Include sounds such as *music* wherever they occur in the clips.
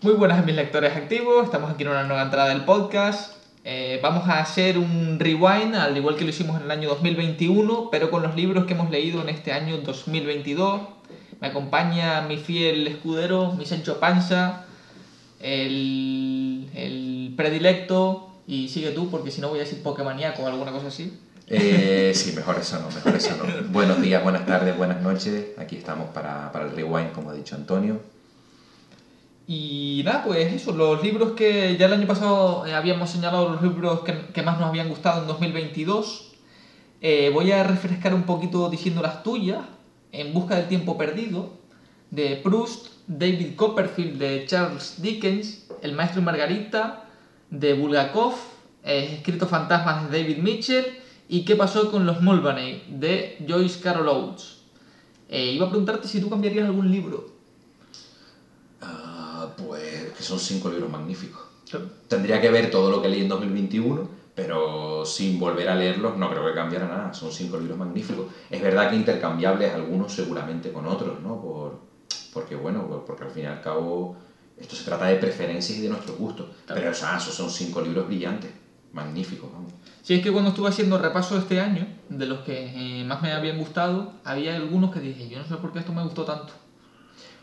Muy buenas mis lectores activos, estamos aquí en una nueva entrada del podcast. Eh, vamos a hacer un rewind, al igual que lo hicimos en el año 2021, pero con los libros que hemos leído en este año 2022. Me acompaña mi fiel escudero, mi Sancho Panza, el, el predilecto, y sigue tú, porque si no voy a decir Pokémoníaco o alguna cosa así. Eh, sí, mejor eso no, mejor eso no. *laughs* Buenos días, buenas tardes, buenas noches. Aquí estamos para, para el rewind, como ha dicho Antonio. Y nada, pues eso, los libros que ya el año pasado eh, habíamos señalado, los libros que, más nos habían gustado en 2022. Eh, voy a refrescar un poquito diciendo las tuyas. En busca del tiempo perdido, de Proust, David Copperfield, de Charles Dickens, El maestro y Margarita, de Bulgakov, eh, Escrito Fantasmas de David Mitchell y ¿Qué pasó con los Mulvaney? de Joyce Carol Oates. Eh, iba a preguntarte si tú cambiarías algún libro. Ah, pues que son cinco libros magníficos. Tendría que ver todo lo que leí en 2021, pero sin volver a leerlos no creo que cambiara nada. Son cinco libros magníficos. Es verdad que intercambiables algunos seguramente con otros, ¿no? Por, porque bueno, porque al fin y al cabo esto se trata de preferencias y de nuestro gusto. Pero o sea, esos son cinco libros brillantes, magníficos. Vamos. Sí, es que cuando estuve haciendo repaso este año, de los que eh, más me habían gustado, había algunos que dije, yo no sé por qué esto me gustó tanto.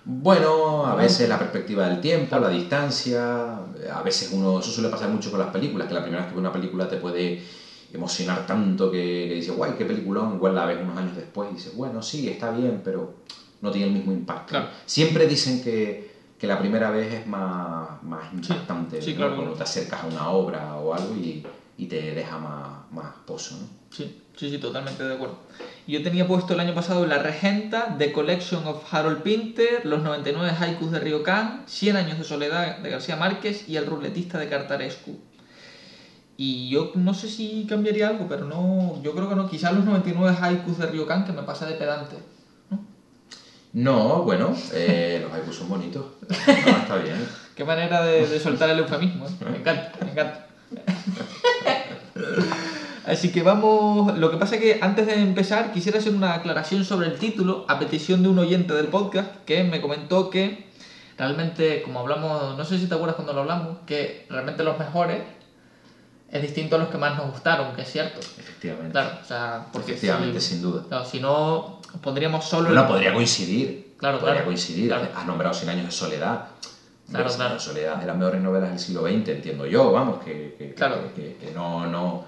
Bueno, a veces la perspectiva del tiempo, la distancia, a veces uno, eso suele pasar mucho con las películas, que la primera vez que ve una película te puede emocionar tanto que, que dices, guay, qué peliculón, igual la ves unos años después y dices, bueno, sí, está bien, pero no tiene el mismo impacto. Claro. Siempre dicen que, que la primera vez es más, más impactante, sí, ¿no? claro. cuando te acercas a una obra o algo y, y te deja más, más pozo, ¿no? Sí, sí, sí, totalmente de acuerdo. Yo tenía puesto el año pasado La Regenta, The Collection of Harold Pinter, Los 99 Haikus de Ryokan, 100 años de soledad de García Márquez y El ruletista de Cartarescu. Y yo no sé si cambiaría algo, pero no, yo creo que no. Quizás los 99 Haikus de Ryokan, que me pasa de pedante. ¿no? No, bueno, eh, los haikus son bonitos. *laughs* No, está bien. Qué manera de, de soltar el eufemismo, ¿eh? Me encanta, me encanta. *laughs* Así que vamos. Lo que pasa es que antes de empezar quisiera hacer una aclaración sobre el título a petición de un oyente del podcast que me comentó que realmente, como hablamos, no sé si te acuerdas cuando lo hablamos, que realmente los mejores es distinto a los que más nos gustaron, que es cierto. Efectivamente. Claro, o sea, porque Efectivamente, si, sin duda. claro, si no pondríamos solo. El- podría coincidir. Claro, podría claro. coincidir. Claro. Has nombrado 100 años de soledad. Claro, claro. años de soledad de las mejores novelas del siglo XX, entiendo yo, vamos, que, que, Claro. que, que no, no,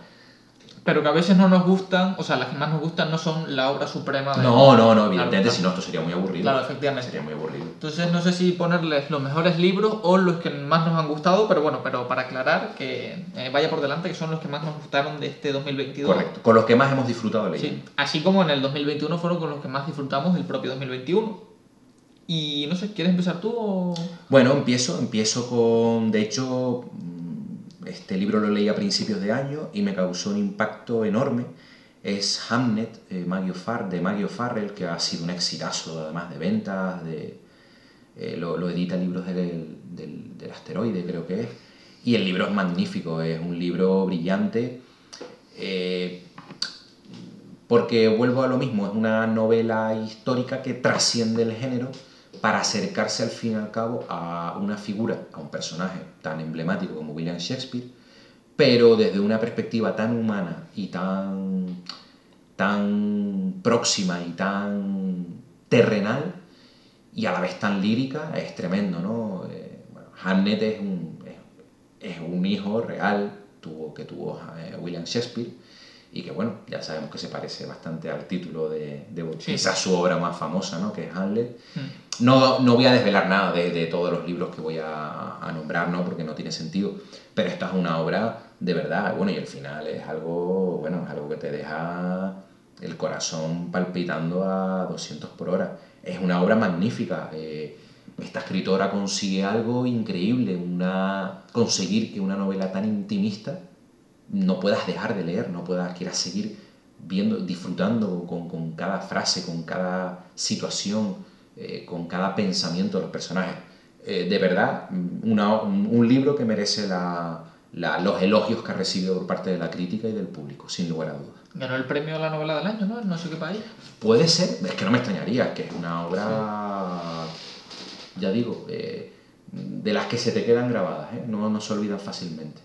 Pero que a veces no nos gustan, o sea, las que más nos gustan no son la obra suprema de. no, no, no, evidentemente, si no, esto sería muy aburrido. Claro, efectivamente. Sería muy aburrido. Entonces no sé si ponerles los mejores libros o los que más nos han gustado, pero bueno, pero para aclarar que eh, vaya por delante que son los que más nos gustaron de este 2022. Correcto. Con los que más hemos disfrutado leyendo. Sí, así como en el 2021 fueron con los que más disfrutamos del propio 2021. Y no sé, ¿quieres empezar tú o...? Bueno, empiezo, empiezo con, de hecho, este libro lo leí a principios de año y me causó un impacto enorme. Es Hamnet eh, de Maggie O'Farrell, que ha sido un exitazo además de ventas, eh, lo, lo edita Libros del, del, del Asteroide, creo que es. Y el libro es magnífico, es un libro brillante. eh, porque vuelvo a lo mismo, es una novela histórica que trasciende el género para acercarse al fin y al cabo a una figura, a un personaje tan emblemático como William Shakespeare, pero desde una perspectiva tan humana y tan, tan próxima y tan terrenal y a la vez tan lírica, es tremendo, ¿no? Eh, bueno, Hamlet es un, es, es un hijo real tuvo, que tuvo eh, William Shakespeare y que bueno, ya sabemos que se parece bastante al título de, de Sí. quizás su obra más famosa, ¿no? Que es Hamlet. Mm. No, no voy a desvelar nada de, todos los libros que voy a, nombrar, ¿no? Porque no tiene sentido. Pero esta es una obra de verdad. Bueno, y el final es algo, bueno, es algo que te deja el corazón palpitando a 200 por hora. Es una obra magnífica. eh, esta escritora consigue algo increíble, una, conseguir que una novela tan intimista no puedas dejar de leer, no puedas, quieras seguir viendo, disfrutando con, con cada frase, con cada situación, eh, con cada pensamiento de los personajes. Eh, de verdad, una- un, un libro que merece la- la- los elogios que ha recibido por parte de la crítica y del público, sin lugar a dudas. Ganó el premio a la novela del año, ¿no? No sé qué país. Puede ser, es que no me extrañaría, que es una obra, ya digo, eh, de las que se te quedan grabadas, no, no se olvidan fácilmente.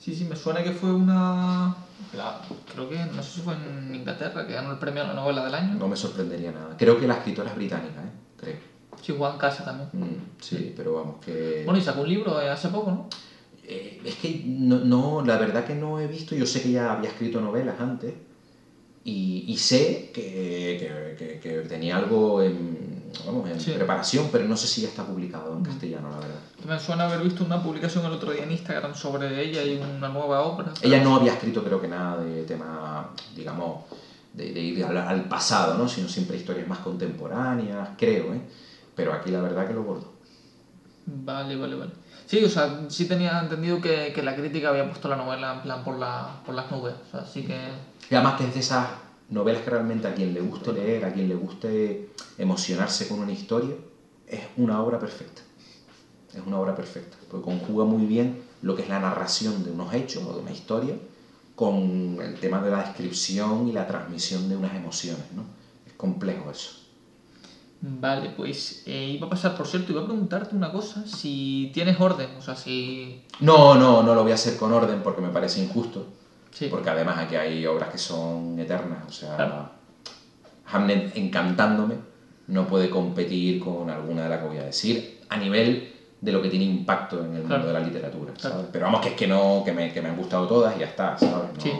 Sí, sí, me suena que fue una... la- creo que, no sé si fue en Inglaterra, que ganó el premio a la novela del año. No me sorprendería nada. Creo que la escritora es británica, ¿eh? creo. Sí, Juan Casa también. Mm, sí, pero vamos, que... Bueno, y sacó un libro eh, hace poco, ¿no? Eh, es que no, no, la verdad que no he visto, yo sé que ya había escrito novelas antes y, y sé que, que- que- que tenía algo en, vamos, en Sí. preparación, pero no sé si ya está publicado en castellano, la verdad. Me suena haber visto una publicación el otro día en Instagram sobre ella y una nueva obra. Ella no había escrito creo que nada de tema, digamos, de, de ir al, al pasado, ¿no? sino siempre historias más contemporáneas, creo, ¿eh? pero aquí la verdad que lo bordo. Vale, vale, vale. Sí, o sea, sí tenía entendido que, que la crítica había puesto la novela en plan por, la, por las nubes. O sea, sí que... Y además que es de esas novelas que realmente a quien le guste leer, a quien le guste emocionarse con una historia, es una obra perfecta. Es una obra perfecta, porque conjuga muy bien lo que es la narración de unos hechos o de una historia con el tema de la descripción y la transmisión de unas emociones, ¿no? Es complejo eso. Vale, pues eh, iba a pasar, por cierto, iba a preguntarte una cosa, si tienes orden, o sea, si... No, no, no lo voy a hacer con orden porque me parece injusto. Sí. Porque además aquí hay obras que son eternas. O sea, Claro. Hamlet encantándome no puede competir con alguna de las que voy a decir a nivel de lo que tiene impacto en el Claro. mundo de la literatura. Claro. ¿sabes? Pero vamos, que es que no, que me, que me han gustado todas y ya está, ¿sabes? No, Sí.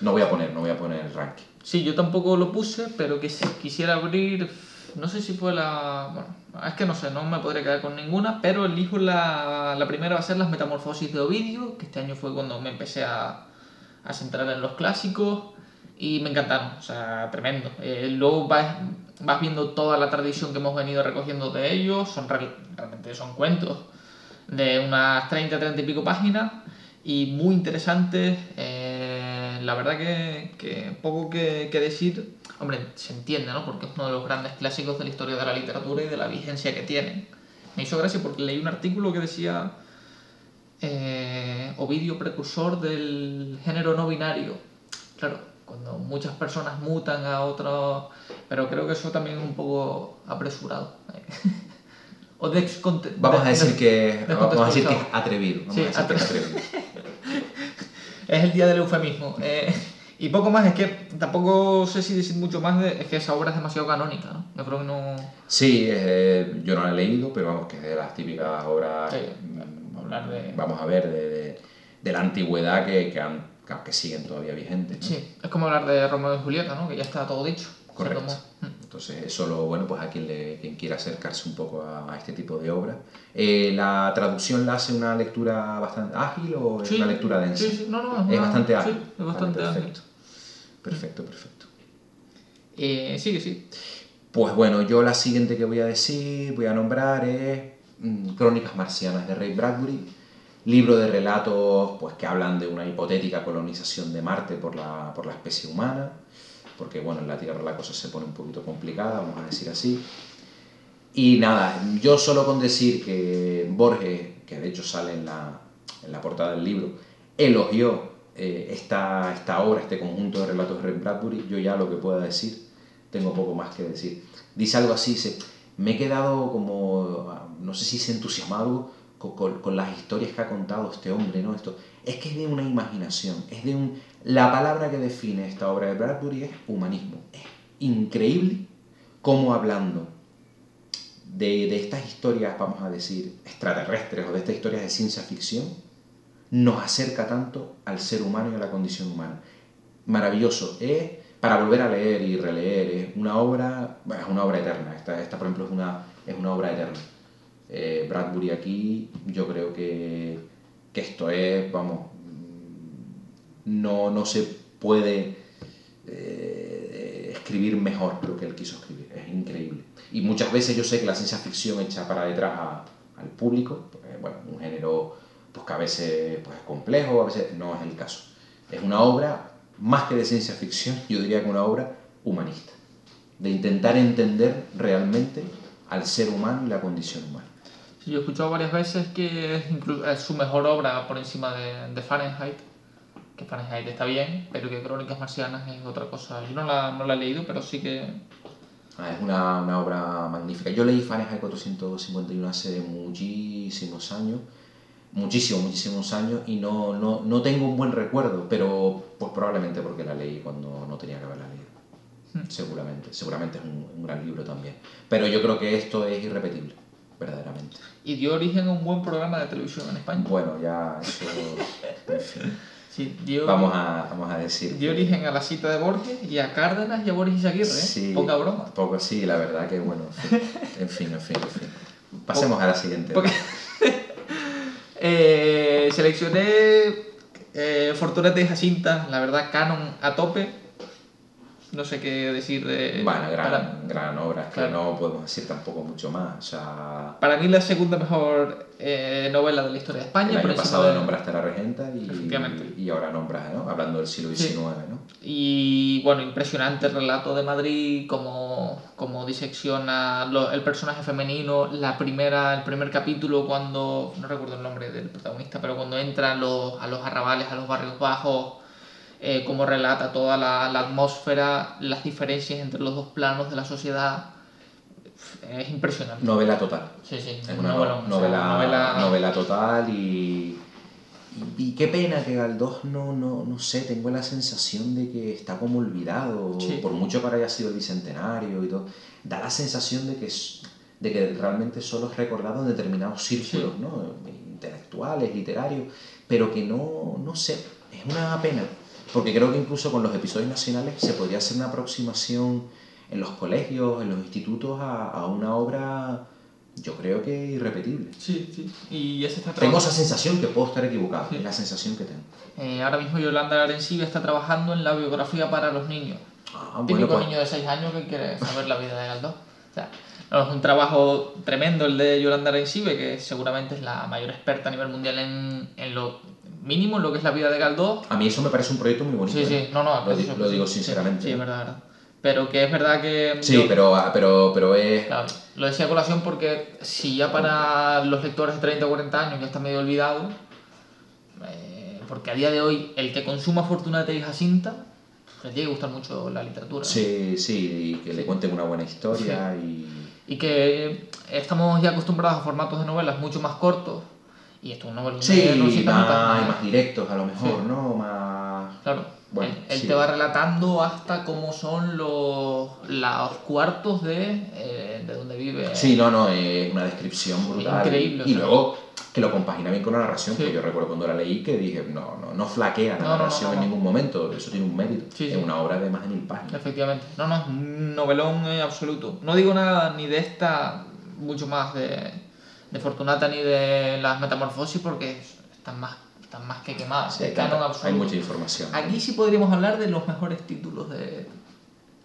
no voy a poner, no voy a poner el ranking. Sí, yo tampoco lo puse, pero que si quisiera abrir, no sé si fue la... Bueno, es que no sé, no me podría quedar con ninguna, pero elijo la, la primera va a ser Las Metamorfosis de Ovidio, que este año fue cuando me empecé a, a centrar en los clásicos y me encantaron, o sea, tremendo. Eh, luego vas, vas viendo toda la tradición que hemos venido recogiendo de ellos, son real- realmente son cuentos de unas 30, 30 y pico páginas y muy interesantes. eh, la verdad que, que poco que, que decir, hombre, se entiende, ¿no? Porque es uno de los grandes clásicos de la historia de la literatura y de la vigencia que tienen. Me hizo gracia porque leí un artículo que decía eh, Ovidio precursor del género no binario. Claro, cuando muchas personas mutan a otro... Pero creo que eso también es un poco apresurado. *laughs* o Vamos a de- decir de- que, vamos a decir que es atrevido. Vamos Sí, a decir que es atrevido. *laughs* Es el día del eufemismo. Eh, y poco más, es que tampoco sé si decir mucho más, de, es que esa obra es demasiado canónica, ¿no? Yo creo que no... Sí, eh, yo no la he leído, pero vamos, que es de las típicas obras, Sí, hablar de- vamos a ver, de, de- de la antigüedad que, que, han- que siguen todavía vigentes. ¿no? Sí, es como hablar de Romeo y Julieta, ¿no? Que ya está todo dicho. Correcto. mm. Entonces, eso lo bueno, pues a quien, le, quien quiera acercarse un poco a, a este tipo de obras. Eh, ¿La traducción la hace una lectura bastante ágil o es Sí, una lectura densa? Sí, sí, no, no, es, una- bastante ágil. Sí, es Vale, bastante ágil. perfecto. Perfecto, perfecto. Eh, sí, sí. Pues bueno, yo la siguiente que voy a decir, voy a nombrar es Crónicas Marcianas de Ray Bradbury, libro de relatos pues, que hablan de una hipotética colonización de Marte por la, por la especie humana, porque bueno, en la Tierra la cosa se pone un poquito complicada, vamos a decir así. Y nada, yo solo con decir que Borges, que de hecho sale en la, en la portada del libro, elogió eh, esta, esta obra, este conjunto de relatos de Ray Bradbury, yo ya lo que pueda decir, tengo poco más que decir. Dice algo así, dice, me he quedado como, no sé si se entusiasmado con, las historias que ha contado este hombre, ¿no? Esto, es que es de una imaginación, es de un... La palabra que define esta obra de Bradbury es humanismo. Es increíble cómo hablando de, de estas historias, vamos a decir, extraterrestres o de estas historias de ciencia ficción, nos acerca tanto al ser humano y a la condición humana. Maravilloso. Es para volver a leer y releer. Es una obra, es una obra eterna. Esta, esta por ejemplo, es una, es una obra eterna. Eh, Bradbury aquí, yo creo que, que esto es, vamos, mm, no, no se puede eh, escribir mejor lo que él quiso escribir. Es increíble. Y muchas veces yo sé que la ciencia ficción echa para detrás a- al público, bueno, un género pues, que a veces pues, es complejo, a veces no es el caso. Es una obra, más que de ciencia ficción, yo diría que una obra humanista, de intentar entender realmente al ser humano y la condición humana. Sí, yo he escuchado varias veces que es, es su mejor obra por encima de, de Fahrenheit. Que Fahrenheit está bien, pero que Crónicas Marcianas es otra cosa. Yo no la, no la he leído, pero sí que, Ah, es una, una obra magnífica. Yo leí Fahrenheit 451 hace muchísimos años, muchísimos, muchísimos años, y no, no, no tengo un buen recuerdo, pero pues probablemente porque la leí cuando no tenía que haberla leído. Hmm. Seguramente, seguramente es un, un gran libro también. Pero yo creo que esto es irrepetible, verdaderamente. Y dio origen a un buen programa de televisión en España. Bueno, ya eso. En fin, *laughs* Sí, dio, vamos a, vamos a decir. dio origen a la cita de Borges y a Cárdenas y a Boris Izaguirre, ¿eh? Sí, Poca broma. Poco sí, la verdad que bueno. En fin, en fin, en fin. en *laughs* fin. Pasemos a la siguiente. Porque- *laughs* Eh, seleccioné eh, Fortunata y Jacinta, la verdad, canon a tope. No sé qué decir de. Bueno, gran, para, gran obra, es que no podemos decir tampoco mucho más. O sea, para mí, la segunda mejor eh, novela de la historia de España. el año pasado de- nombraste a la regenta y, y ahora nombras, ¿no? Hablando del siglo Sí. XIX, ¿no? Y bueno, impresionante el relato de Madrid, como, como disecciona lo- el personaje femenino, la primera, el primer capítulo cuando, no recuerdo el nombre del protagonista, pero cuando entra a los, a los arrabales, a los barrios bajos, eh, cómo relata toda la, la atmósfera, las diferencias entre los dos planos de la sociedad, es impresionante. Novela total. Sí, sí, Es una novelón, o sea, novela, novela- novela total y, y, y qué pena que Galdós no, no, no sé, tengo la sensación de que está como olvidado, Sí. por mucho que ahora haya sido el bicentenario y todo, da la sensación de que, es- de que realmente solo es recordado en determinados círculos, ¿no? intelectuales, literarios, pero que no, no sé, es una pena, porque creo que incluso con los episodios nacionales se podría hacer una aproximación en los colegios, en los institutos, a, a una obra, yo creo que irrepetible. Sí, sí. Y ya se está Tengo esa sensación que puedo estar equivocado, Sí. es la sensación que tengo. Eh, ahora mismo Yolanda Arencibia está trabajando en la biografía para los niños. Ah, bueno, Típico pues, niño de 6 años que quiere saber la vida de Galdós. O sea, no, es un trabajo tremendo el de Yolanda Arencibe, que seguramente es la mayor experta a nivel mundial en, en lo mínimo, en lo que es la vida de Galdós. a mí eso me parece un proyecto muy bonito. Sí, ¿eh? sí, no, no, es Lo, lo digo sí, sinceramente. Sí, es verdad, verdad. Pero que es verdad que. Sí, yo- pero, ah, pero, pero es... Claro, lo decía a colación porque si ya para los lectores de 30 o 40 años ya está medio olvidado, eh, porque a día de hoy el que consuma Fortunata y Jacinta, pues, le tiene que gustar mucho la literatura. ¿no? Sí, sí, y que le cuenten una buena historia y... Y que eh, estamos ya acostumbrados a formatos de novelas mucho más cortos, y esto es un novela Sí, de 200 más, páginas. más directos a lo mejor, Sí. ¿no? Más... Claro, Bueno, él, él sí. te va relatando hasta cómo son los, los cuartos de, eh, de donde vive. Sí, no, no, es una descripción brutal. Increíble, Y luego que lo compagina bien con la narración, Sí. porque yo recuerdo cuando la leí que dije, no, no, no flaquea la No, no, no, narración no, en ningún momento, eso tiene un mérito. Sí, es sí. una obra de más de mil páginas. Efectivamente. No, no, es un novelón eh, absoluto. No digo nada ni de esta, mucho más de, de Fortunata ni de las metamorfosis porque están más, están más que quemadas. Sí, hay, canon hay mucha información. Aquí sí podríamos hablar de los mejores títulos de.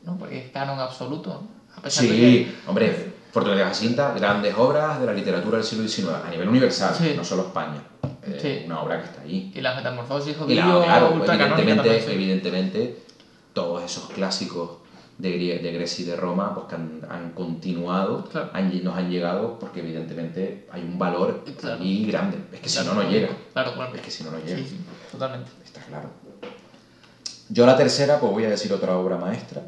¿no? Porque es canon absoluto. ¿no? A pesar de Sí, que- hombre, Fortaleza Jacinta, grandes obras de la literatura del siglo XIX, a nivel universal, Sí. no solo España. Eh, Sí. Una obra que está ahí. Y las metamorfosis, Y la- claro, evidentemente, también, sí. evidentemente, todos esos clásicos de, de Grecia y de Roma pues, que han, han continuado, Claro. han nos han llegado porque evidentemente hay un valor Claro. grande. Es que si Claro, no, no llega. Claro, claro. Es que si no, no llega. Sí, sí, totalmente. Está claro. Yo la tercera, pues voy a decir otra obra maestra,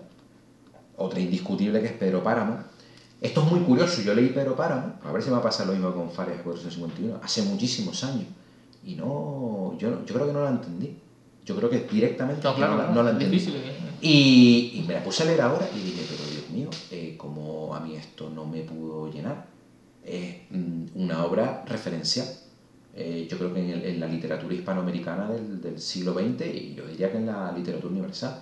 otra indiscutible que es Pedro Páramo. Esto es muy curioso, yo leí Pedro Páramo, a ver si me va a pasar lo mismo con Farias 451, hace muchísimos años. Y no, yo, yo creo que no la entendí. Yo creo que directamente No, claro, no, la, no la entendí. difícil. ¿eh? Y, y me la puse a leer ahora y dije, pero Dios mío, eh, como a mí esto no me pudo llenar. Es mm, una obra referencial. Eh, yo creo que en, el- en la literatura hispanoamericana del, del siglo XX y yo diría que en la literatura universal.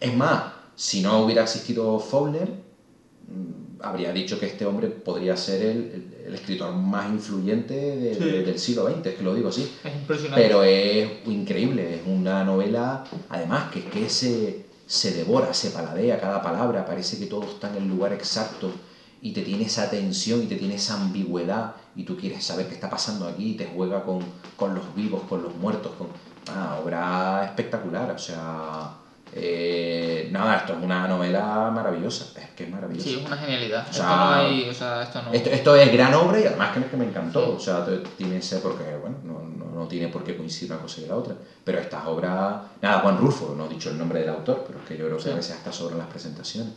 Es más, si no hubiera existido Faulkner, mm, habría dicho que este hombre podría ser el, el- el escritor más influyente de- Sí. de- del siglo XX, es que lo digo así. Es impresionante. Pero es increíble, es una novela, además que es que se, se devora, se paladea cada palabra, parece que todo está en el lugar exacto y te tiene esa tensión y te tiene esa ambigüedad y tú quieres saber qué está pasando aquí y te juega con, con los vivos, con los muertos, con una obra espectacular, o sea, eh, nada, esto es una novela maravillosa, es que es maravillosa. Sí, es una genialidad. O esto sea, no hay. O sea, esto no. Esto, esto es gran obra y además que, que me encantó. O sea, tiene ese porque, bueno, no, no, tiene por qué coincidir una cosa y la otra. Pero estas obras, nada, Juan Rulfo, no he dicho el nombre del autor, pero es que yo creo que Sí. a veces hasta sobran las presentaciones.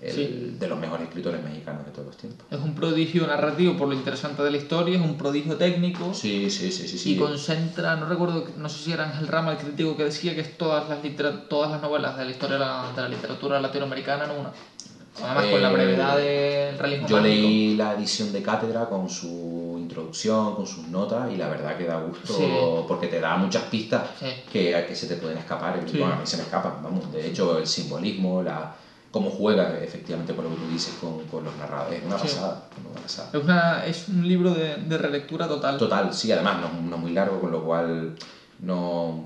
el- Sí. de los mejores escritores mexicanos de todos los tiempos. Es un prodigio narrativo por lo interesante de la historia, es un prodigio técnico Sí, sí, sí, sí. sí. y concentra, no recuerdo, no sé si era Ángel Rama el crítico que decía que es todas las, todas las novelas de la historia de la, de la literatura latinoamericana en una. Además con la Eh, brevedad del realismo Yo mágico. leí la edición de cátedra con su introducción, con sus notas, y la verdad que da gusto Sí. porque te da muchas pistas Sí. que, que se te pueden escapar. Sí. Bueno, a mí se me escapan, vamos. De hecho, el simbolismo, la cómo juega efectivamente por lo que tú dices con, con los narradores, es una pasada. Una pasada. Es, una, es un libro de, de relectura total. Total, sí, además no, no muy largo, con lo cual no,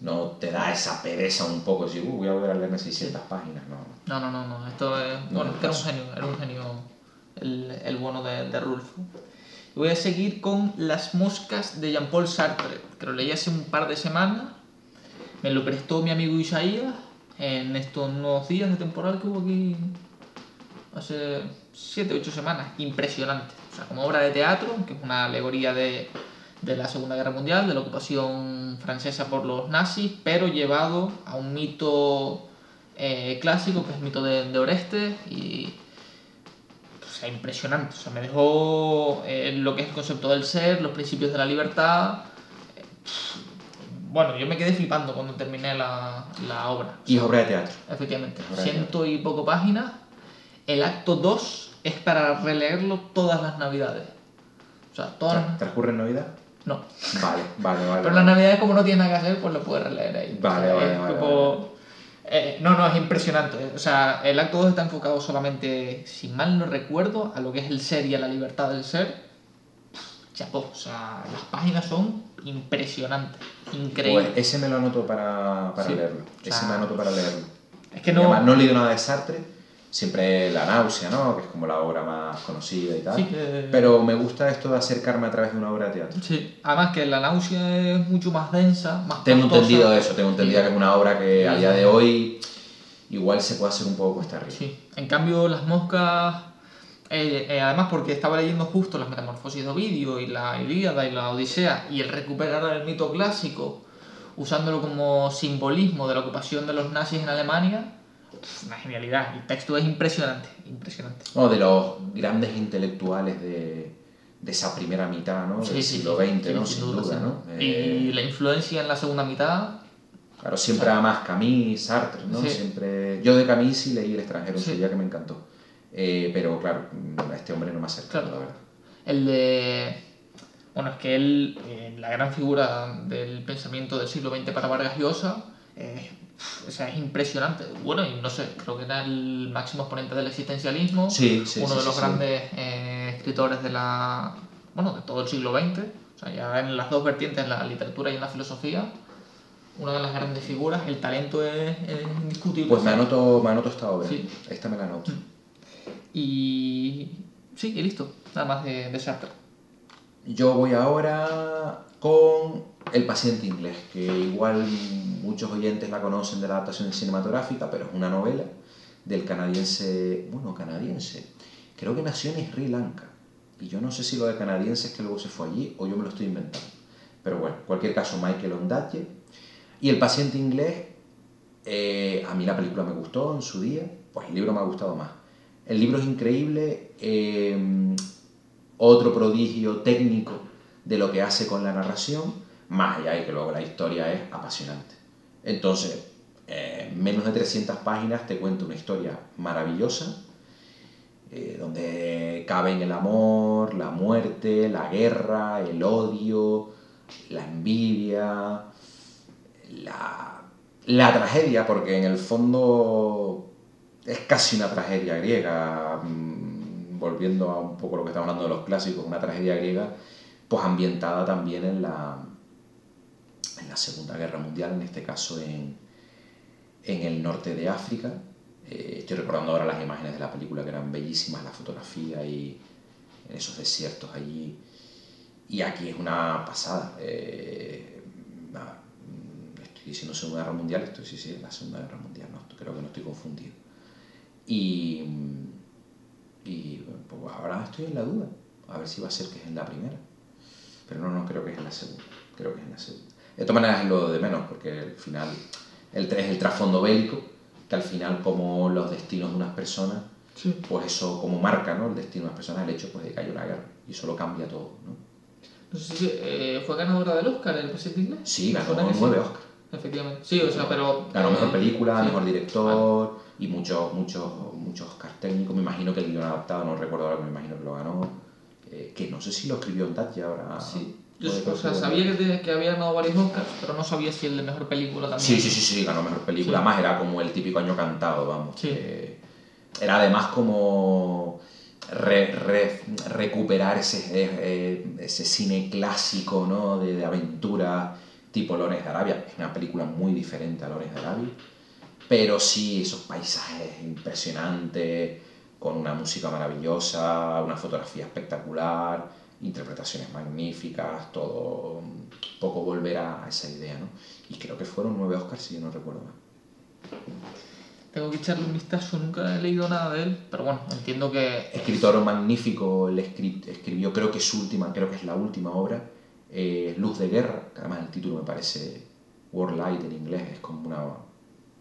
no te da esa pereza un poco, decir, uh, voy a volver a leerme 600 páginas, no. No, no, no, no. Esto es. No, bueno, era un genio, era un genio el, el bueno de, de Rulfo. Voy a seguir con Las moscas de Jean-Paul Sartre, que lo leí hace un par de semanas. Me lo prestó mi amigo Isaías en estos nuevos días de temporal que hubo aquí hace 7, 8 semanas. Impresionante. O sea, como obra de teatro, que es una alegoría de, de la Segunda Guerra Mundial, de la ocupación francesa por los nazis, pero llevado a un mito eh, clásico, que es el mito de, de Orestes, y o sea, impresionante. O sea, me dejó eh, lo que es el concepto del ser, los principios de la libertad. Eh, Bueno, yo me quedé flipando cuando terminé la, la obra. Y obra de teatro. Efectivamente, de ciento y poco páginas. El acto 2 es para releerlo todas las navidades. O sea, todas. ¿Transcurre en Navidad? No. Vale, vale, vale. Pero las navidades como no tienes nada que hacer, pues lo puedes releer ahí. Vale, O sea, vale, vale, tipo- eh, no, no, es impresionante. O sea, el acto 2 está enfocado solamente, si mal no recuerdo, a lo que es el ser y a la libertad del ser. Chapó, o sea, las páginas son impresionantes, increíbles. Pues ese me lo anoto para, para Sí. leerlo. O Ese me anoto para leerlo. es que no... Además, no he leído nada de Sartre. Siempre La náusea, ¿no? Que es como la obra más conocida y tal. Sí, que- Pero me gusta esto de acercarme a través de una obra de teatro. Sí, además que la náusea es mucho más densa, más Tengo costosa. entendido eso, tengo entendido Sí. que es una obra que a Sí. día de hoy igual se puede hacer un poco cuesta arriba. Sí, en cambio las moscas, eh, eh, además porque estaba leyendo justo las metamorfosis de Ovidio y la Ilíada y la Odisea y el recuperar el mito clásico usándolo como simbolismo de la ocupación de los nazis en Alemania, pf, una genialidad. El texto es impresionante, impresionante. Uno de los grandes intelectuales de, de esa primera mitad, ¿no? Del siglo XX, ¿no? sí, Sin duda, sí. ¿no? Y Eh, la influencia en la segunda mitad, Claro, siempre además Camus, Sartre, ¿no? Sí. Siempre... Yo de Camus sí leí El extranjero Sí. su día que me encantó. Eh, pero claro, a este hombre no me acerca, Claro. la verdad. El de. Bueno, es que él, eh, la gran figura del pensamiento del siglo XX para Vargas Llosa, eh, o sea, es impresionante. Bueno, y no sé, creo que era el máximo exponente del existencialismo, Sí, sí, uno sí, de los grandes eh, escritores de la. Bueno, de todo el siglo XX, o sea, ya en las dos vertientes, en la literatura y en la filosofía, una de las grandes figuras, el talento es, es indiscutible. Pues me anoto, me anoto esta obra. Sí. Esta me la anoto. Y. Sí, y listo, nada más de, de Sartre. Yo voy ahora con El paciente inglés, que igual muchos oyentes la conocen de la adaptación cinematográfica, pero es una novela del canadiense, bueno, canadiense, creo que nació en Sri Lanka. Y yo no sé si lo de canadiense es que luego se fue allí o yo me lo estoy inventando. Pero bueno, en cualquier caso, Michael Ondaatje. Y El paciente inglés, eh, a mí la película me gustó en su día, pues el libro me ha gustado más. El libro es increíble, eh, otro prodigio técnico de lo que hace con la narración, más allá de que luego la historia es apasionante. Entonces, eh, en menos de 300 páginas te cuenta una historia maravillosa, eh, donde caben el amor, la muerte, la guerra, el odio, la envidia, la, la tragedia, porque en el fondo es casi una tragedia griega, mm, volviendo a un poco lo que estamos hablando de los clásicos, una tragedia griega, pues ambientada también en la, en la Segunda Guerra Mundial, en este caso en, en el norte de África. Eh, estoy recordando ahora las imágenes de la película que eran bellísimas, la fotografía y en esos desiertos allí. Y aquí es una pasada. Eh, estoy diciendo Segunda Guerra Mundial, esto sí, sí, la Segunda Guerra Mundial, no, creo que no estoy confundido. Y, y pues ahora estoy en la duda, a ver si va a ser que es en la primera. Pero no, no, creo que es en la segunda. Creo que es en la segunda. De todas maneras es lo de menos, porque al final el 3 es el trasfondo bélico que al final como los destinos de unas personas, Sí. pues eso como marca, ¿no? El destino de unas personas, el hecho pues de que haya una guerra. Y eso lo cambia todo, ¿no? No sé si eh, fue ganadora del Oscar el paciente inglés. Sí, ganó nueve sí. Oscars. Efectivamente. Sí, o sea, pero. Ganó mejor eh, película, sí. mejor director y muchos, muchos, muchos Oscars técnicos. Me imagino que el guion adaptado, no recuerdo ahora, pero me imagino que lo ganó. Eh, que no sé si lo escribió en Dutch ahora. Sí. Yo que o sea, sabía que, que había ganado varios Oscars, pero no sabía si el de mejor película también. Sí, sí, sí, sí, ganó mejor película. Sí. Más era como el típico año cantado, vamos. Sí. que era además como re- re- recuperar ese, eh, ese cine clásico, ¿no? De, de aventura tipo Lawrence de Arabia. Es una película muy diferente a Lawrence de Arabia. Pero sí, esos paisajes impresionantes, con una música maravillosa, una fotografía espectacular, interpretaciones magníficas, todo un poco volver a, esa idea, ¿no? Y creo que fueron nueve Oscars, si yo no recuerdo mal. Tengo que echarle un vistazo, nunca he leído nada de él, pero bueno, entiendo que. Escritor magnífico, él escri- escribió, creo que es su última, creo que es la última obra, eh, Luz de Guerra, que además el título me parece World Light en inglés, es como una...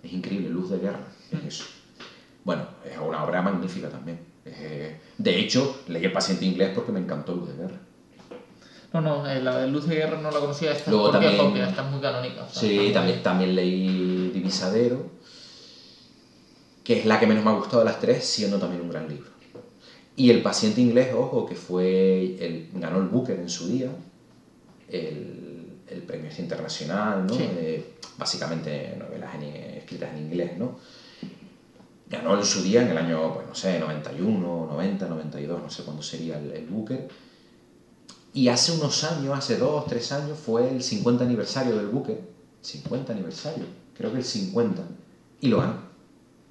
es increíble, Luz de Guerra, es eso. Bueno, es una obra magnífica también. Eh, de hecho, leí El paciente inglés porque me encantó Luz de Guerra. No, no, eh, la de Luz de Guerra no la conocía, esta Luego es también- copia, esta es muy canónica. o sea, Sí, también, también leí Divisadero, que es la que menos me ha gustado de las tres, siendo también un gran libro. Y El paciente inglés, ojo, que fue el, ganó el Booker en su día, el, el premio internacional, ¿no? Sí. De, básicamente novelas en- escritas en inglés, ¿no? Ganó en su día, en el año, pues no sé, 91, 90, 92, no sé cuándo sería el, el Booker. Y hace unos años, hace dos, tres años, fue el 50 aniversario del Booker. 50 aniversario, creo que el 50. Y lo ganó.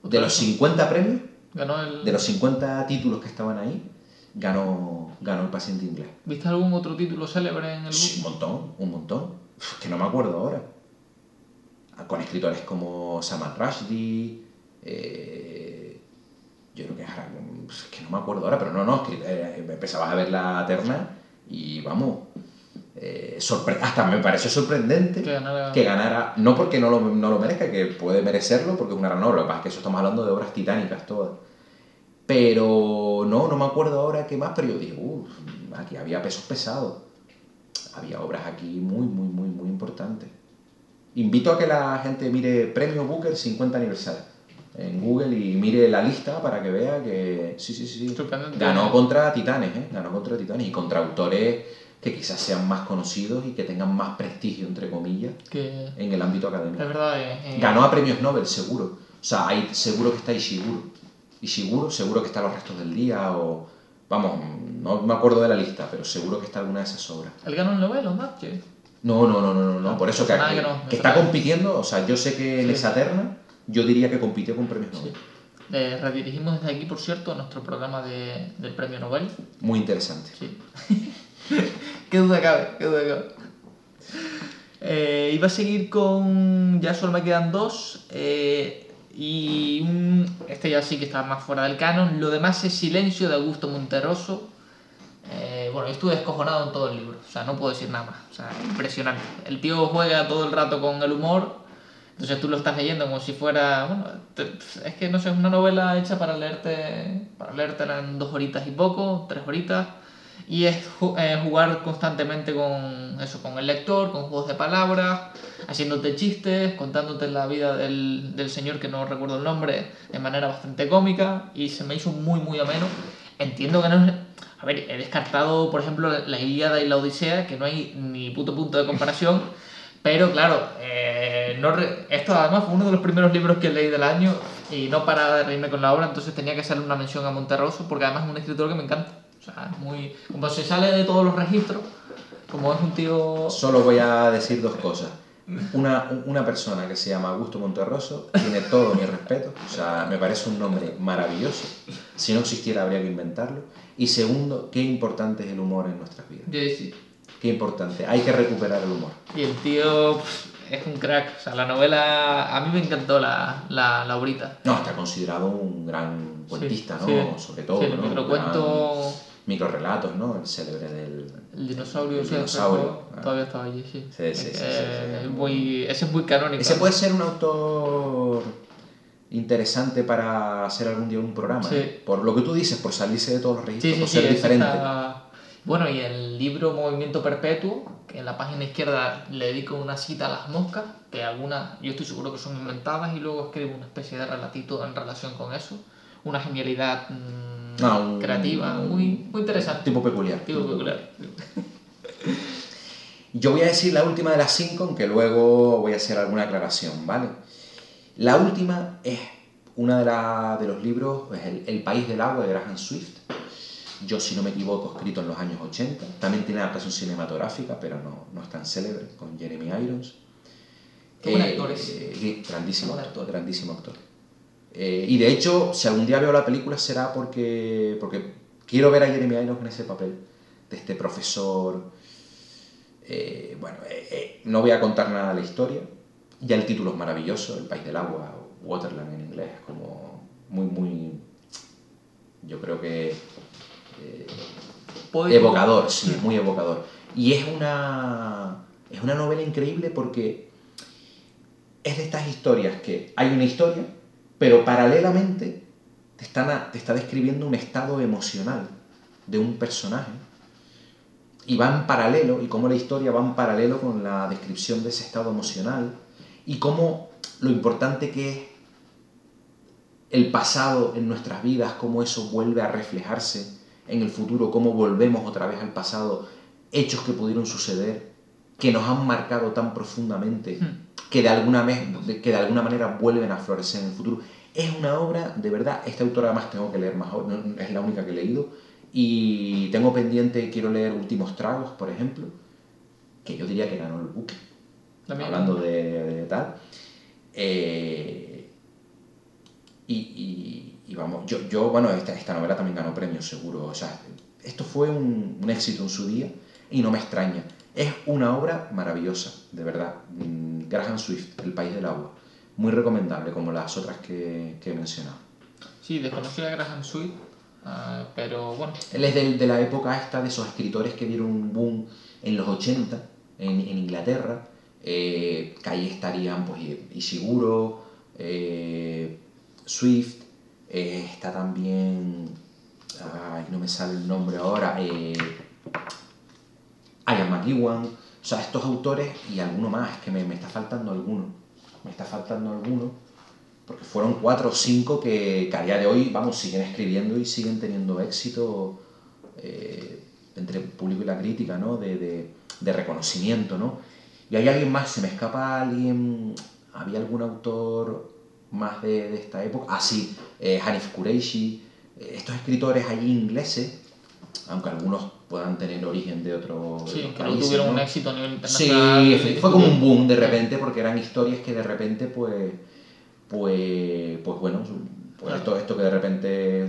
De los vez. 50 premios, Ganó el... de los 50 títulos que estaban ahí, ganó, ganó el paciente inglés. ¿Viste algún otro título célebre en el Sí, un montón, un montón. Que no me acuerdo ahora. Con escritores como Salman Rushdie, eh, yo creo que es ahora- es que no me acuerdo ahora, pero no, no, escri- eh, empezabas a ver la terna y vamos, eh, hasta me pareció sorprendente Que ganara- que ganara, no porque no lo, no lo merezca, que puede merecerlo, porque es una gran obra, lo que pasa es que eso estamos hablando de obras titánicas todas. Pero no, no me acuerdo ahora qué más, pero yo dije, uff, aquí había pesos pesados. Había obras aquí muy, muy, muy, muy importantes. Invito a que la gente mire Premio Booker 50 aniversario en Google y mire la lista para que vea que sí, sí, sí. Ganó contra Titanes, ¿eh? Ganó contra Titanes y contra autores que quizás sean más conocidos y que tengan más prestigio, entre comillas, Que en el ámbito académico. es verdad, eh, eh, Ganó a premios Nobel, seguro. O sea, hay, seguro que está Ishiguro. Ishiguro, seguro que está Los restos del día o... Vamos, no me acuerdo de la lista, pero seguro que está alguna de esas obras. ¿Él ganó el Nobel o más? No, no, no, no, no, no. No, por eso que, suena que, que está compitiendo, o sea, yo sé que esa terna, yo diría que compitió con premios Nobel. Eh, redirigimos desde aquí, por cierto, nuestro programa de, del premio Nobel. Muy interesante. Sí. *laughs* qué duda cabe, qué duda cabe. Eh, iba a seguir con. Ya solo me quedan dos. eh, y un. Este ya sí que está más fuera del canon. Lo demás es Silencio de Augusto Monterroso. Eh, bueno, yo estuve descojonado en todo el libro. O sea, no puedo decir nada más. O sea, impresionante. El tío juega todo el rato con el humor. Entonces tú lo estás leyendo como si fuera. Bueno, te- es que no sé, es una novela hecha para leerte. Para leértela en dos horitas y poco, tres horitas. Y es eh, jugar constantemente con eso, con el lector, con juegos de palabras, haciéndote chistes, contándote la vida del, del señor que no recuerdo el nombre de manera bastante cómica y se me hizo muy muy ameno. Entiendo que no es... A ver, he descartado, por ejemplo, la Ilíada y la Odisea, que no hay ni puto punto de comparación, pero claro, eh, no re- esto además fue uno de los primeros libros que leí del año y no paraba de reírme con la obra, entonces tenía que hacerle una mención a Monterroso, porque además es un escritor que me encanta. O sea, es muy... Como se sale de todos los registros, como es un tío... Solo voy a decir dos cosas. Una, una persona que se llama Augusto Monterroso tiene todo mi respeto, o sea, me parece un nombre maravilloso. Si no existiera habría que inventarlo. Y segundo, qué importante es el humor en nuestras vidas. Yo decía- Qué importante, hay que recuperar el humor. Y el tío pff, es un crack. O sea, la novela... A mí me encantó la, la, la obrita. No, está considerado un gran cuentista, Sí, ¿no? sí. Sobre todo, Sí, ¿no? microcuento... gran- Microrelatos, ¿no? El célebre del... El dinosaurio, El dinosaurio, ah. todavía estaba allí, sí. Sí, sí, sí, Eh, es muy, ese es muy canónico. Ese puede ser un autor interesante para hacer algún día un programa. Sí. ¿eh? Por lo que tú dices, por salirse de todos los registros, Sí, sí, por ser diferente. está- Bueno, y el libro Movimiento Perpetuo, que en la página izquierda le dedico una cita a las moscas, que algunas yo estoy seguro que son inventadas, y luego escribo una especie de relatito en relación con eso. Una genialidad mm, Ah, un- creativa, muy, muy interesante. Tipo peculiar. Tipo peculiar. Yo voy a decir la última de las cinco, aunque luego voy a hacer alguna aclaración, ¿vale? La última es una de, la- de los libros, es el, El País del Agua de Graham Swift. Yo, si no me equivoco, escrito en los años 80. También tiene adaptación cinematográfica, pero no, no es tan célebre, con Jeremy Irons. Qué buen Eh, actor es. eh, grandísimo Buen actor, grandísimo actor. Eh, y de hecho, si algún día veo la película será porque, porque quiero ver a Jeremy Irons en ese papel, de este profesor. eh, bueno, no voy a contar nada de la historia. Ya el título es maravilloso, El País del Agua, Waterland en inglés, como muy, muy. Yo creo que. Eh, evocador, sí, muy evocador. Y es una, es una novela increíble porque es de estas historias que hay una historia, pero paralelamente te, están a- te está describiendo un estado emocional de un personaje. Y va en paralelo, y cómo la historia va en paralelo con la descripción de ese estado emocional, y cómo lo importante que es el pasado en nuestras vidas, cómo eso vuelve a reflejarse en el futuro, cómo volvemos otra vez al pasado, hechos que pudieron suceder, que nos han marcado tan profundamente, Hmm. que de alguna, que de alguna manera vuelven a florecer en el futuro. Es una obra, de verdad, esta autora además tengo que leer más, es la única que he leído, y tengo pendiente, quiero leer Últimos Tragos, por ejemplo, que yo diría que ganó el buque hablando de, de tal. Eh, y, y- y vamos, yo, yo bueno, esta, esta novela también ganó premios, seguro. O sea, esto fue un, un éxito en su día y no me extraña. Es una obra maravillosa, de verdad. Graham Swift, El País del Agua. Muy recomendable, como las otras que, que he mencionado. Sí, desconocí a Graham Sweet, ah, pero bueno. Él es de, de la época esta de esos escritores que dieron un boom en los 80 en, en Inglaterra. Eh, que ahí estarían pues Ishiguro, eh, Swift, eh, está también, ay, no me sale el nombre ahora, eh, Ian McEwan, o sea, estos autores y alguno más, es que me, me está faltando alguno, me está faltando alguno, porque fueron cuatro o cinco que, que a día de hoy, vamos, siguen escribiendo y siguen teniendo éxito eh, entre el público y la crítica, ¿no? De, de- de reconocimiento, ¿no? Y hay alguien más, se me escapa alguien, había algún autor más de, de esta época, ah sí, eh, Hanif Kureishi, eh, estos escritores allí ingleses, aunque algunos puedan tener origen de otro Sí, que no países, tuvieron ¿no? un éxito a nivel Sí, internacional. efe- fue como un boom de repente porque eran historias que de repente pues pues pues bueno, pues Claro. esto, esto que de repente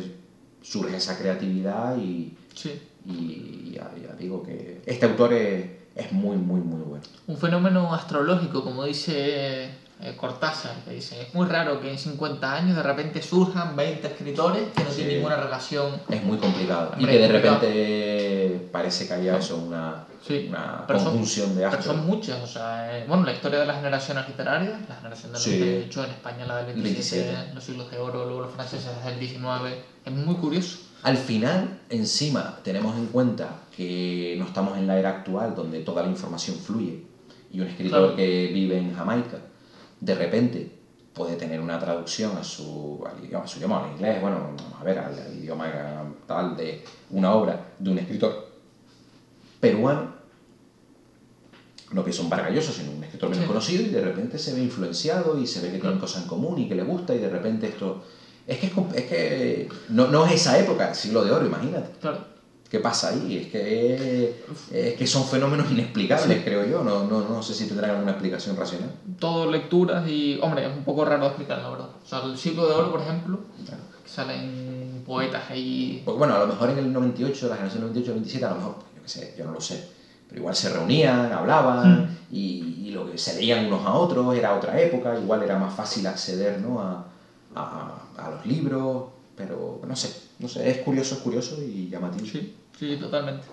surge esa creatividad y, Sí. y ya, ya digo que este autor es, es muy muy muy bueno. Un fenómeno astrológico, como dice eh, Cortázar, que dice, es muy raro que en 50 años de repente surjan 20 escritores que no Sí. tienen ninguna relación. Es muy complicado y que de repente parece que haya eso una, Sí, una pero son- conjunción de Pero astros. son muchas, o sea, eh, bueno, la historia de las generaciones literarias, la generación del Sí. 98 en España, la del 27, 27. los siglos de oro, luego los franceses del 19, es muy curioso. Al final, encima, tenemos en cuenta que no estamos en la era actual donde toda la información fluye y un escritor Claro. que vive en Jamaica, de repente puede tener una traducción a su, al idioma, a su idioma, al inglés, bueno, vamos a ver, al, al idioma tal de una obra de un escritor peruano, no que son Vargalloso, sino un escritor menos Sí. conocido, y de repente se ve influenciado y se ve que tienen cosas en común y que le gusta, y de repente esto... Es que, es, es que no, no es esa época, el siglo de oro, imagínate. Claro. ¿Qué pasa ahí? Es que, es que son fenómenos inexplicables, creo yo. No, no, no sé si tendrán alguna explicación racional. Todo lecturas y, hombre, es un poco raro explicar, la verdad. O sea, el siglo de oro, por ejemplo, salen poetas ahí. Pues bueno, a lo mejor en el 98, la generación 98-97, a lo mejor, yo qué sé, yo no lo sé. Pero igual se reunían, hablaban y, y lo que se leían unos a otros, era otra época, igual era más fácil acceder ¿no? a, a, a los libros, pero no sé, no sé, es curioso, es curioso y llamativo. Sí, sí, totalmente.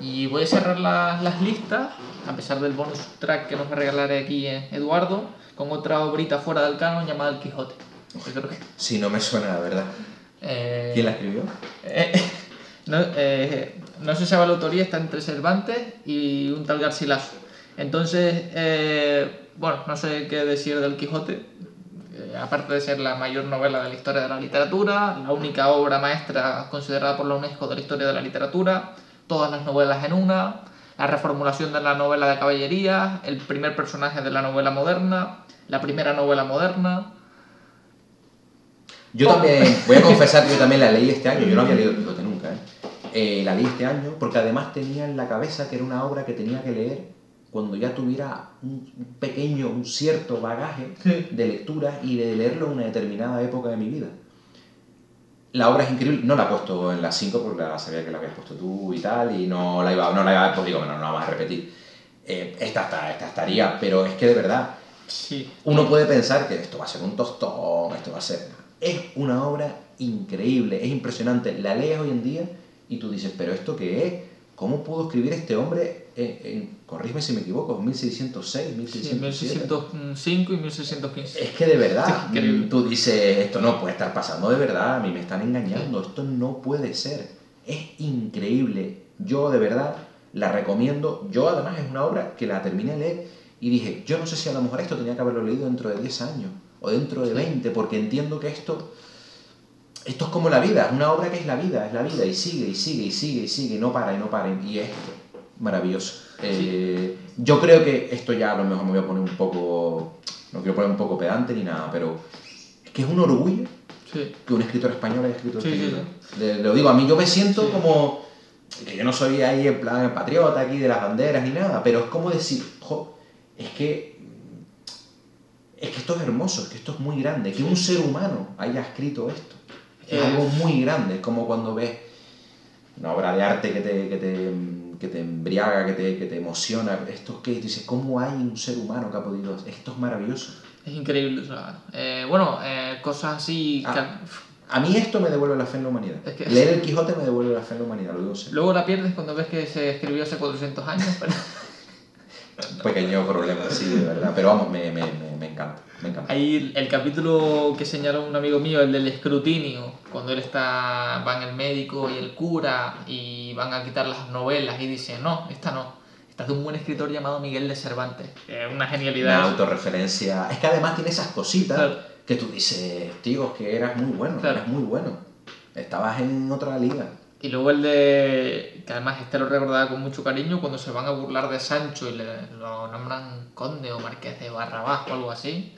Y voy a cerrar la- las listas, a pesar del bonus track que nos va a regalar aquí eh, Eduardo, con otra obrita fuera del canon llamada El Quijote. Yo creo que- Sí, no me suena, la verdad. eh, ¿Quién la escribió? eh, *laughs* no, eh, no se sabe la autoría, está entre Cervantes y un tal Garcilaso. Entonces, eh, bueno, no sé qué decir del Quijote. Eh, aparte de ser la mayor novela de la historia de la literatura, la única obra maestra considerada por la UNESCO de la historia de la literatura, todas las novelas en una, la reformulación de la novela de caballería, el primer personaje de la novela moderna, la primera novela moderna. Yo también, voy a confesar que yo también la leí este año, yo no había leído el Quijote nunca, ¿eh? Eh, la leí este año porque además tenía en la cabeza que era una obra que tenía que leer cuando ya tuviera un pequeño, un cierto bagaje Sí. de lectura y de leerlo en una determinada época de mi vida. La obra es increíble, no la he puesto en las 5 porque la sabía que la habías puesto tú y tal, y no la iba, no la iba, pues digo, bueno, no la vamos a repetir. Eh, esta, está- esta estaría, pero es que de verdad, Sí. uno puede pensar que esto va a ser un tostón, esto va a ser... Es una obra increíble, es impresionante. La lees hoy en día y tú dices, pero ¿esto qué es? ¿Cómo pudo escribir este hombre en, en corrígeme si me equivoco, 1606, Sí, 1607? 1605 y 1615. Es que de verdad, *laughs* mm, tú dices, esto no puede estar pasando de verdad, a mí me están engañando, esto no puede ser. Es increíble. Yo de verdad la recomiendo. Yo además es una obra que la terminé de leer y dije, yo no sé si a lo mejor esto tenía que haberlo leído dentro de 10 años o dentro de Sí. 20, porque entiendo que esto, esto es como la vida, es una obra que es la vida, es la vida y sigue y sigue y sigue y sigue y no para y no para y es maravilloso. Eh, yo creo que esto ya a lo mejor me voy a poner un poco, no quiero poner un poco pedante ni nada, pero es que es un orgullo Sí. que un escritor español haya escrito Sí, este libro. Le- lo digo, a mí yo me siento como que yo no soy ahí en plan patriota aquí de las banderas ni nada, pero es como decir, jo, es que es que esto es hermoso, es que esto es muy grande, que un ser humano haya escrito esto. Es Eh. algo muy grande, es como cuando ves una obra de arte que te, que te, que te embriaga, que te, que te emociona. Esto es que dices, ¿cómo hay un ser humano que ha podido? Esto es maravilloso. Es increíble. o sea, eh, bueno, eh, cosas así. que- Ah. A mí esto me devuelve la fe en la humanidad. Es que- Leer el Quijote me devuelve la fe en la humanidad, lo digo. Luego la pierdes cuando ves que se escribió hace 400 años. pero- *laughs* pequeño problema, sí, de verdad. Pero vamos, me, me, me, me encanta, me encanta. Ahí el, capítulo que señaló un amigo mío, el del escrutinio, cuando él está, van el médico y el cura y van a quitar las novelas y dice, no, esta no, esta es de un buen escritor llamado Miguel de Cervantes. Es una Una genialidad. autorreferencia. Es que además tiene esas cositas Claro. que tú dices, tío, que eras muy bueno, Claro. eras muy bueno. Estabas en otra liga. Y luego el de, que además este lo recordaba con mucho cariño, cuando se van a burlar de Sancho y le, lo nombran conde o marqués de Barrabás o algo así,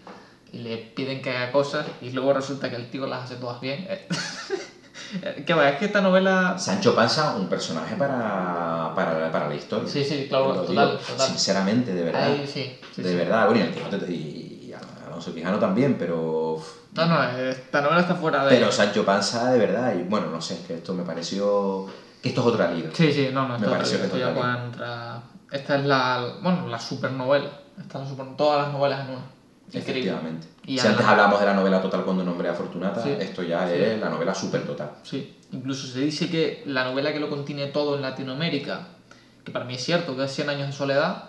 y le piden que haga cosas y luego resulta que el tío las hace todas bien. *laughs* que va, es que esta novela... Sancho Panza, un personaje para, para, para la historia. Sí, sí, claro, total, digo, total. Sinceramente, de verdad. Ahí sí, sí, de sí. verdad. Bueno, y, y Alonso Quijano también, pero... No, no, esta novela está fuera de... Pero Sancho Panza, de verdad, y bueno, no sé, es que esto me pareció... Que esto es otra liga. Sí, sí, no, no, Me pareció que esto puede entrar- Esta es la, bueno, la supernovela. Esta es la super- todas las novelas en una. Efectivamente. Y si antes además- hablamos de la novela total cuando nombré a Fortunata, Sí. esto ya Sí. es la novela super total. Sí, incluso se dice que la novela que lo contiene todo en Latinoamérica, que para mí es cierto, que es 100 años de soledad,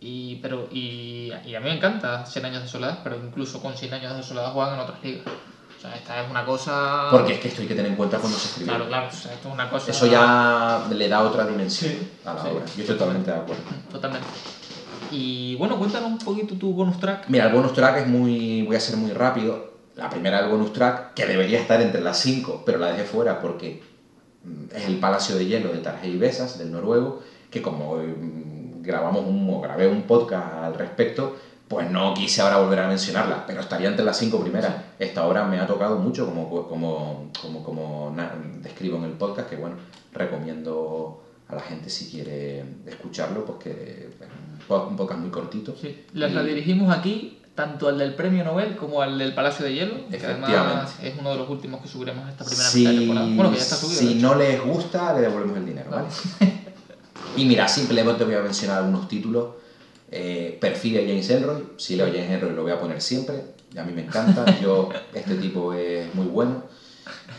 y, pero, y, y a mí me encanta 100 años de soledad, pero incluso con 100 años de soledad juegan en otras ligas. O sea, esta es una cosa... Porque es que esto hay que tener en cuenta cuando se escribió. Claro, claro, o sea, esto es una cosa... Eso ya le da otra dimensión Sí, a la sí. obra. Yo estoy totalmente de acuerdo. Totalmente. Y bueno, cuéntanos un poquito tu bonus track. Mira, el bonus track es muy. Voy a ser muy rápido. La primera del bonus track, que debería estar entre las cinco, pero la dejé fuera porque mm, es el Palacio de Hielo de Tarjei Besas, del noruego, que como mm, grabamos un, o grabé un podcast al respecto, pues no quise ahora volver a mencionarla, pero estaría entre las cinco primeras. Esta obra me ha tocado mucho, como, como, como, como describo en el podcast, que bueno, recomiendo a la gente si quiere escucharlo, pues que es un po- un podcast muy cortito. Sí, les la Y- dirigimos aquí, tanto al del premio Nobel como al del Palacio de Hielo, que además es uno de los últimos que subiremos esta primera Si, temporada. Bueno, que ya está subido. si no les gusta, le devolvemos el dinero, ¿vale? *laughs* y mira, simplemente voy a mencionar algunos títulos. Eh, Perfidia James Elroy. Si leo James Elroy lo voy a poner siempre. A mí me encanta. Yo, *laughs* este tipo es muy bueno.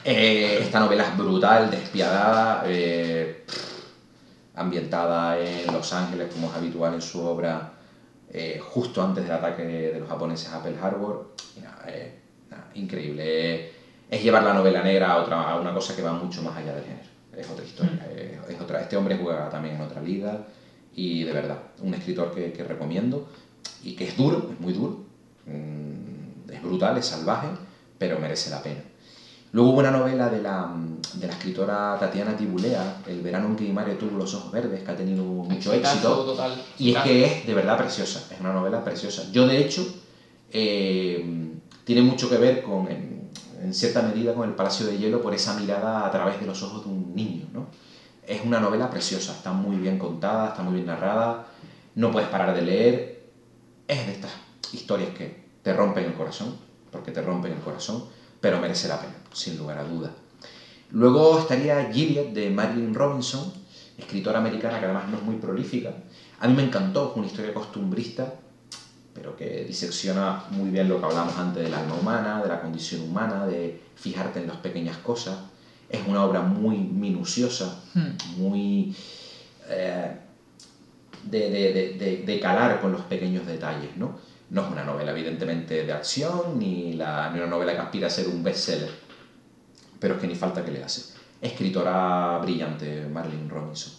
Eh, esta novela es brutal, despiadada, eh, ambientada en Los Ángeles, como es habitual en su obra, justo antes del ataque de los japoneses a Pearl Harbor. Nada, Nada, increíble. Es llevar la novela negra a, otra, a una cosa que va mucho más allá del género. Es otra historia. es- es otra, este hombre juega también en otra liga y de verdad, un escritor que, que recomiendo y que es duro, es muy duro. Mm, Es brutal, es salvaje, pero merece la pena. Luego hubo una novela de la, de la escritora Tatiana Tibulea, El verano en que mi madre tuvo los ojos verdes, que ha tenido mucho éxito. total. Y es que es de verdad preciosa, es una novela preciosa. Yo, de hecho, eh, tiene mucho que ver con, en, cierta medida con el Palacio de Hielo por esa mirada a través de los ojos de un niño. ¿no? Es una novela preciosa, está muy bien contada, está muy bien narrada, no puedes parar de leer. Es de estas historias que te rompen el corazón, porque te rompen el corazón, pero merece la pena, sin lugar a dudas. Luego estaría Gilead de Marilyn Robinson, escritora americana que además no es muy prolífica. A mí me encantó, fue una historia costumbrista, pero que disecciona muy bien lo que hablamos antes del alma humana, de la condición humana, de fijarte en las pequeñas cosas. Es una obra muy minuciosa, Hmm. muy eh, de, de- de- de- de calar con los pequeños detalles, ¿no? No es una novela, evidentemente, de acción, ni, la, ni una novela que aspira a ser un bestseller, pero es que ni falta que le hace. Escritora brillante, Marilyn Robinson.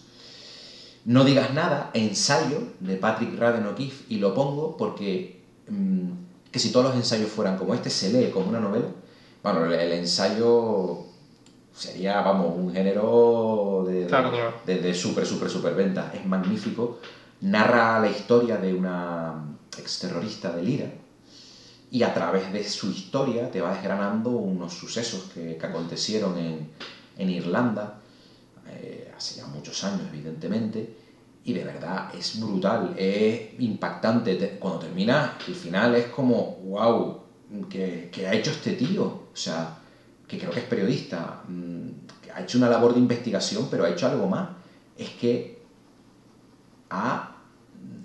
No digas nada, ensayo de Patrick Radden O'Keefe, y lo pongo porque mm, que si todos los ensayos fueran como este, se lee como una novela. Bueno, el, ensayo sería, vamos, un género de, Claro, claro. de, de súper, súper, súper venta. Es magnífico. Narra la historia de una exterrorista del IRA y a través de su historia te va desgranando unos sucesos que, que acontecieron en, en Irlanda eh, hace ya muchos años, evidentemente, y de verdad es brutal, es impactante. Te- Cuando termina, el final es como, wow, ¿qué, qué ha hecho este tío? O sea, que creo que es periodista, mm, que ha hecho una labor de investigación, pero ha hecho algo más. Es que ha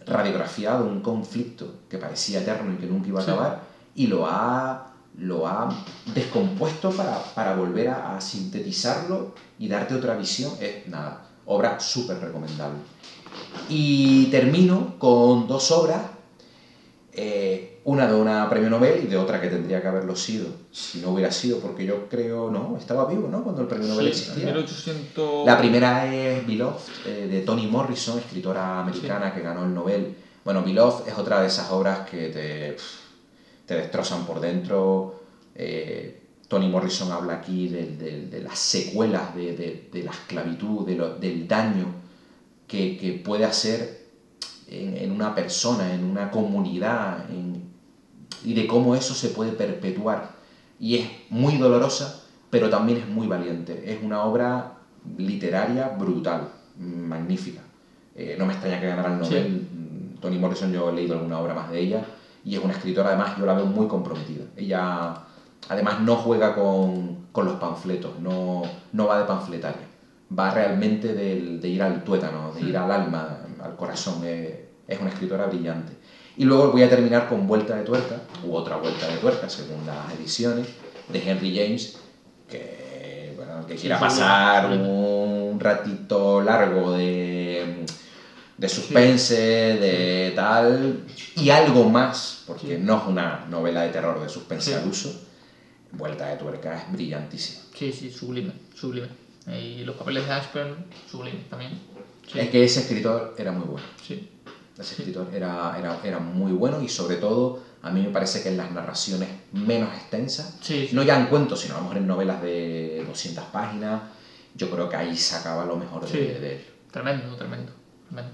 radiografiado un conflicto que parecía eterno y que nunca iba a Sí. acabar y lo ha, lo ha descompuesto para, para volver a, a sintetizarlo y darte otra visión. Es nada, obra súper recomendable. Y termino con dos obras, eh, una de una premio Nobel y de otra que tendría que haberlo sido, si no hubiera sido, porque yo creo, no, estaba vivo, ¿no? Cuando el premio Nobel Sí, existía. 1800... La primera es Beloved, eh, de Toni Morrison, escritora americana que ganó el Nobel. Bueno, Beloved es otra de esas obras que te, te destrozan por dentro. Eh, Toni Morrison habla aquí de, de- de las secuelas de, la esclavitud, lo- del daño que, que puede hacer en, en una persona, en una comunidad, en- y de cómo eso se puede perpetuar. Y es muy dolorosa, pero también es muy valiente. Es una obra literaria brutal, magnífica. Eh, no me extraña que ganara el Nobel. Mm, Toni Morrison, yo he leído alguna obra más de ella, y es una escritora, además, yo la veo muy comprometida. Ella, además, no juega con, con los panfletos, no, no va de panfletaria. Va realmente del- de ir al tuétano, de ir al alma, al corazón. Eh, es una escritora brillante. Y luego voy a terminar con Vuelta de Tuerca, u otra Vuelta de Tuerca, según las ediciones, de Henry James, que, bueno, que quiera pasar un ratito largo de, de suspense, de tal, y algo más, porque no es una novela de terror de suspense al uso, Vuelta de Tuerca es brillantísima. Sí, sí, sublime, sublime. Y los papeles de Ashburn, sublime también. Sí, Es que ese escritor era muy bueno. sí. Ese escritor era, era, era muy bueno y sobre todo a mí me parece que en las narraciones menos extensas, Sí, sí. no ya en cuentos, sino a lo mejor en novelas de 200 páginas, yo creo que ahí sacaba lo mejor de, de él. Tremendo, tremendo, tremendo.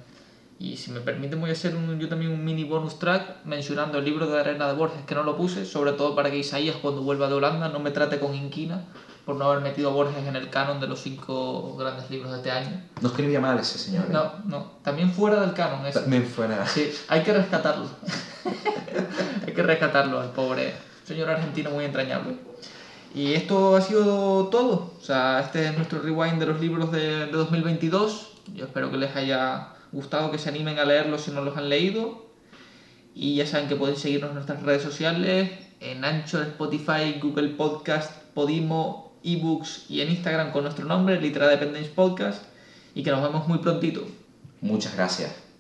Y si me permiten voy a hacer un- yo también un mini bonus track mencionando el libro de arena de Borges, que no lo puse, sobre todo para que Isaías cuando vuelva de Holanda no me trate con inquina por no haber metido a Borges en el canon de los cinco grandes libros de este año. No escribía mal ese señor. ¿eh? No, no, también fuera del canon ese. También fuera... Sí, hay que rescatarlo. *laughs* hay que rescatarlo al pobre señor argentino muy entrañable. Y esto ha sido todo. O sea, este es nuestro rewind de los libros de, de 2022. Yo espero que les haya gustado, que se animen a leerlos si no los han leído. Y ya saben que pueden seguirnos en nuestras redes sociales, en Anchor, Spotify, Google Podcast, Podimo, eBooks y en Instagram con nuestro nombre, Litera Dependence Podcast. Y que nos vemos muy prontito. Muchas gracias.